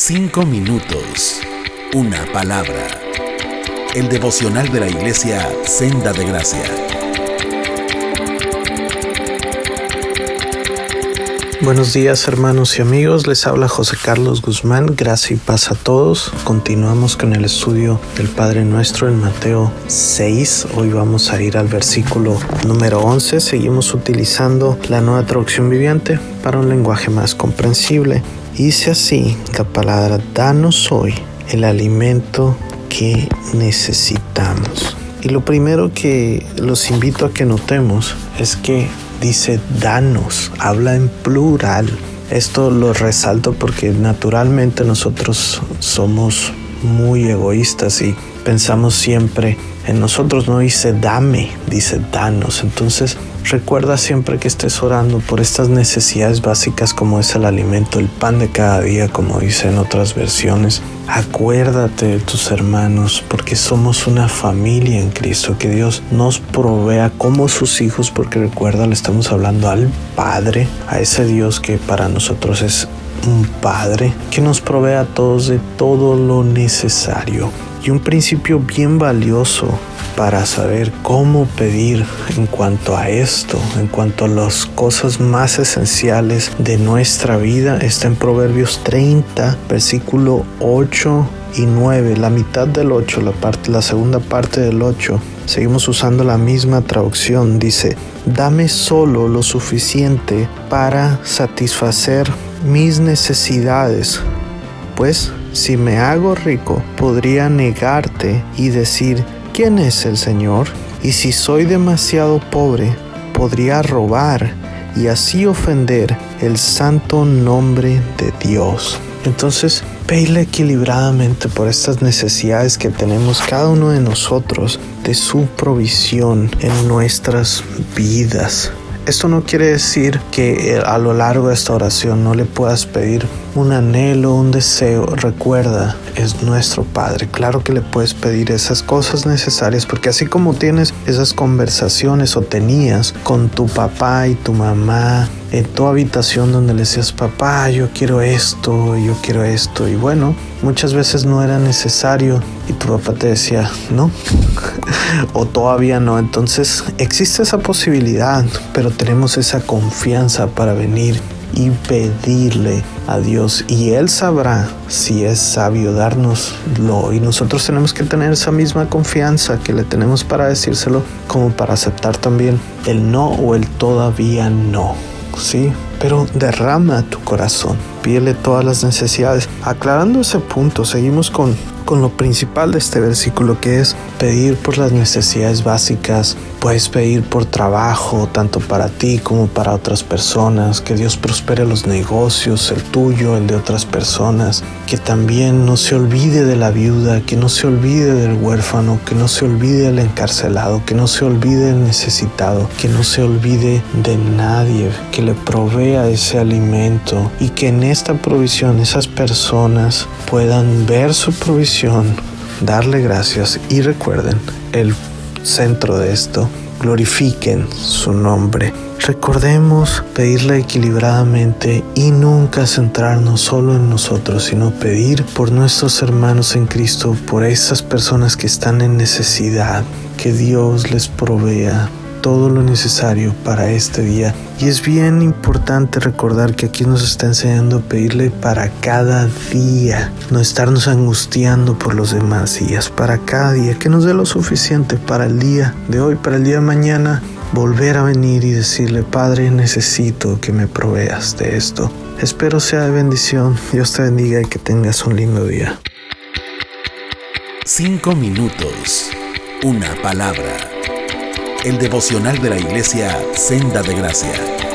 Cinco minutos. Una palabra. El devocional de la iglesia Senda de Gracia. Buenos días hermanos y amigos, les habla José Carlos Guzmán, gracias y paz a todos. Continuamos con el estudio del Padre Nuestro en Mateo 6, hoy vamos a ir al versículo número 11, seguimos utilizando la nueva traducción viviente para un lenguaje más comprensible. Dice así la palabra, danos hoy el alimento que necesitamos. Y lo primero que los invito a que notemos es que dice danos, habla en plural. Esto lo resalto porque naturalmente nosotros somos muy egoístas y pensamos siempre en nosotros, no dice dame, dice danos. Entonces Recuerda siempre que estés orando por estas necesidades básicas como es el alimento, el pan de cada día, como dice en otras versiones. Acuérdate de tus hermanos porque somos una familia en Cristo, que Dios nos provea como sus hijos, porque recuerda, le estamos hablando al Padre, a ese Dios que para nosotros es un Padre, que nos provee a todos de todo lo necesario. Y un principio bien valioso para saber cómo pedir en cuanto a esto, en cuanto a las cosas más esenciales de nuestra vida, está en Proverbios 30, versículo 8 y 9, la mitad del 8, la, parte, la segunda parte del 8. Seguimos usando la misma traducción. Dice, dame solo lo suficiente para satisfacer mis necesidades, pues si me hago rico, podría negarte y decir, ¿quién es el Señor? Y si soy demasiado pobre, podría robar y así ofender el santo nombre de Dios. Entonces, pedirle equilibradamente por estas necesidades que tenemos cada uno de nosotros de su provisión en nuestras vidas. Esto no quiere decir que eh, a lo largo de esta oración no le puedas pedir un anhelo, un deseo. Recuerda, es nuestro Padre. Claro que le puedes pedir esas cosas necesarias porque así como tienes esas conversaciones o tenías con tu papá y tu mamá en tu habitación donde le decías, papá, yo quiero esto, yo quiero esto. Y bueno, muchas veces no era necesario y tu papá te decía, no, o todavía no. Entonces existe esa posibilidad, pero tenemos esa confianza para venir y pedirle a Dios y Él sabrá si es sabio dárnoslo y nosotros tenemos que tener esa misma confianza que le tenemos para decírselo como para aceptar también el no o el todavía no sí, pero derrama tu corazón, pídele todas las necesidades. Aclarando ese punto, seguimos con con lo principal de este versículo que es pedir por las necesidades básicas. Puedes pedir por trabajo, tanto para ti como para otras personas, que Dios prospere los negocios, el tuyo, el de otras personas, que también no se olvide de la viuda, que no se olvide del huérfano, que no se olvide del encarcelado, que no se olvide del necesitado, que no se olvide de nadie, que le provea ese alimento y que en esta provisión esas personas puedan ver su provisión darle gracias y recuerden el centro de esto, glorifiquen su nombre. Recordemos pedirle equilibradamente y nunca centrarnos solo en nosotros, sino pedir por nuestros hermanos en Cristo, por esas personas que están en necesidad, que Dios les provea todo lo necesario para este día. Y es bien importante recordar que aquí nos está enseñando a pedirle para cada día, no estarnos angustiando por los demás días, para cada día, que nos dé lo suficiente para el día de hoy, para el día de mañana, volver a venir y decirle, Padre, necesito que me proveas de esto. Espero sea de bendición, Dios te bendiga y que tengas un lindo día. Cinco minutos, una palabra el devocional de la iglesia Senda de Gracia.